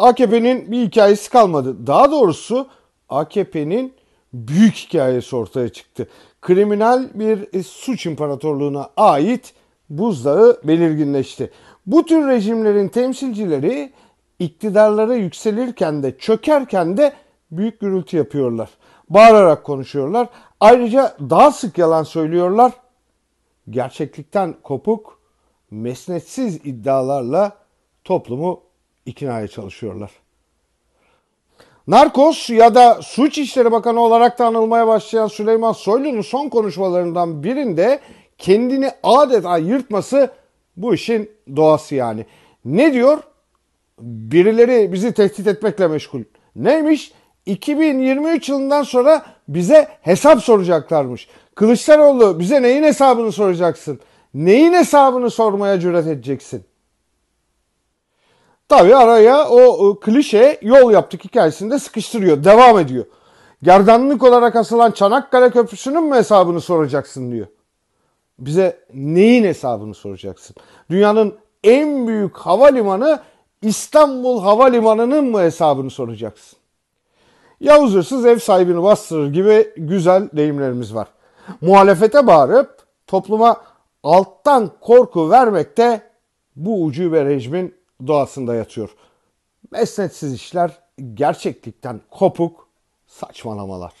AKP'nin bir hikayesi kalmadı. Daha doğrusu AKP'nin büyük hikayesi ortaya çıktı. Kriminal bir suç imparatorluğuna ait buzdağı belirginleşti. Bu tür rejimlerin temsilcileri iktidarlara yükselirken de çökerken de büyük gürültü yapıyorlar. Bağırarak konuşuyorlar. Ayrıca daha sık yalan söylüyorlar. Gerçeklikten kopuk, mesnetsiz iddialarla toplumu iknaya çalışıyorlar. Narkos ya da Suç İşleri Bakanı olarak da anılmaya başlayan Süleyman Soylu'nun son konuşmalarından birinde kendini adeta yırtması bu işin doğası yani. Ne diyor? Birileri bizi tehdit etmekle meşgul. Neymiş? 2023 yılından sonra bize hesap soracaklarmış. Kılıçdaroğlu bize neyin hesabını soracaksın? Neyin hesabını sormaya cüret edeceksin? Tabii araya o klişe yol yaptık hikayesinde sıkıştırıyor. Devam ediyor. Gerdanlık olarak asılan Çanakkale Köprüsü'nün mü hesabını soracaksın diyor. Bize neyin hesabını soracaksın? Dünyanın en büyük havalimanı İstanbul Havalimanı'nın mı hesabını soracaksın? Yavuz hırsız ev sahibini bastırır gibi güzel deyimlerimiz var. Muhalefete bağırıp topluma alttan korku vermekte bu ucube rejimin doğasında yatıyor. Mesnetsiz işler gerçeklikten kopuk saçmalamalar.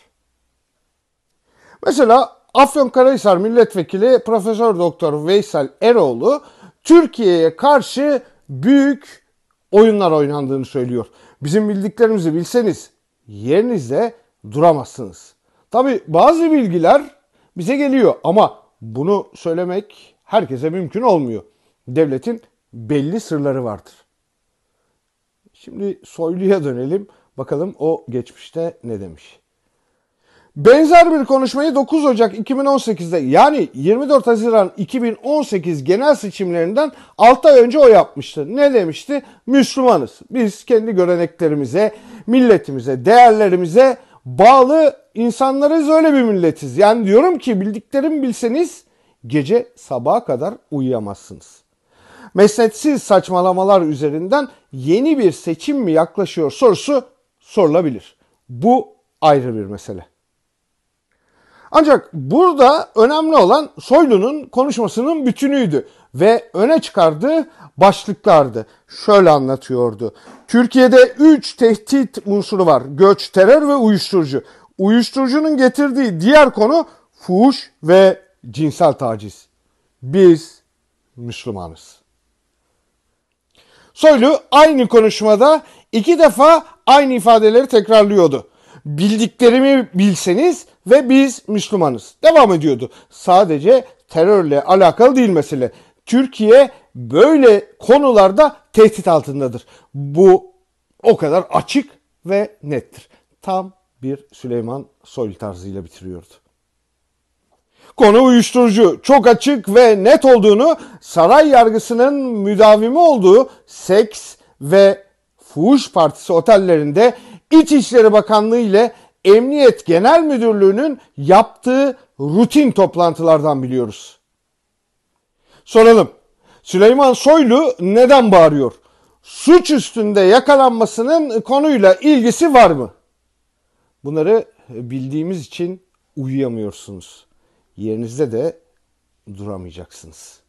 Mesela Afyonkarahisar Milletvekili Profesör Doktor Veysel Eroğlu Türkiye'ye karşı büyük oyunlar oynandığını söylüyor. Bizim bildiklerimizi bilseniz yerinizde duramazsınız. Tabi bazı bilgiler bize geliyor ama bunu söylemek herkese mümkün olmuyor. Devletin belli sırları vardır. Şimdi Soylu'ya dönelim. Bakalım o geçmişte ne demiş. Benzer bir konuşmayı 9 Ocak 2018'de yani 24 Haziran 2018 genel seçimlerinden 6 ay önce o yapmıştı. Ne demişti? Müslümanız. Biz kendi göreneklerimize, milletimize, değerlerimize bağlı insanlarız öyle bir milletiz. Yani diyorum ki bildiklerimi bilseniz gece sabaha kadar uyuyamazsınız. Mesnetsiz saçmalamalar üzerinden yeni bir seçim mi yaklaşıyor sorusu sorulabilir. Bu ayrı bir mesele. Ancak burada önemli olan Soylu'nun konuşmasının bütünüydü ve öne çıkardığı başlıklardı. Şöyle anlatıyordu. Türkiye'de 3 tehdit unsuru var. Göç, terör ve uyuşturucu. Uyuşturucunun getirdiği diğer konu fuhuş ve cinsel taciz. Biz Müslümanız. Soylu aynı konuşmada iki defa aynı ifadeleri tekrarlıyordu. Bildiklerimi bilseniz ve biz Müslümanız. Devam ediyordu. Sadece terörle alakalı değil mesele. Türkiye böyle konularda tehdit altındadır. Bu o kadar açık ve nettir. Tam bir Süleyman Soylu tarzıyla bitiriyordu. Konu uyuşturucu. Çok açık ve net olduğunu saray yargısının müdavimi olduğu seks ve fuhuş partisi otellerinde İçişleri Bakanlığı ile Emniyet Genel Müdürlüğü'nün yaptığı rutin toplantılardan biliyoruz. Soralım. Süleyman Soylu neden bağırıyor? Suç üstünde yakalanmasının konuyla ilgisi var mı? Bunları bildiğimiz için uyuyamıyorsunuz. Yerinizde de duramayacaksınız.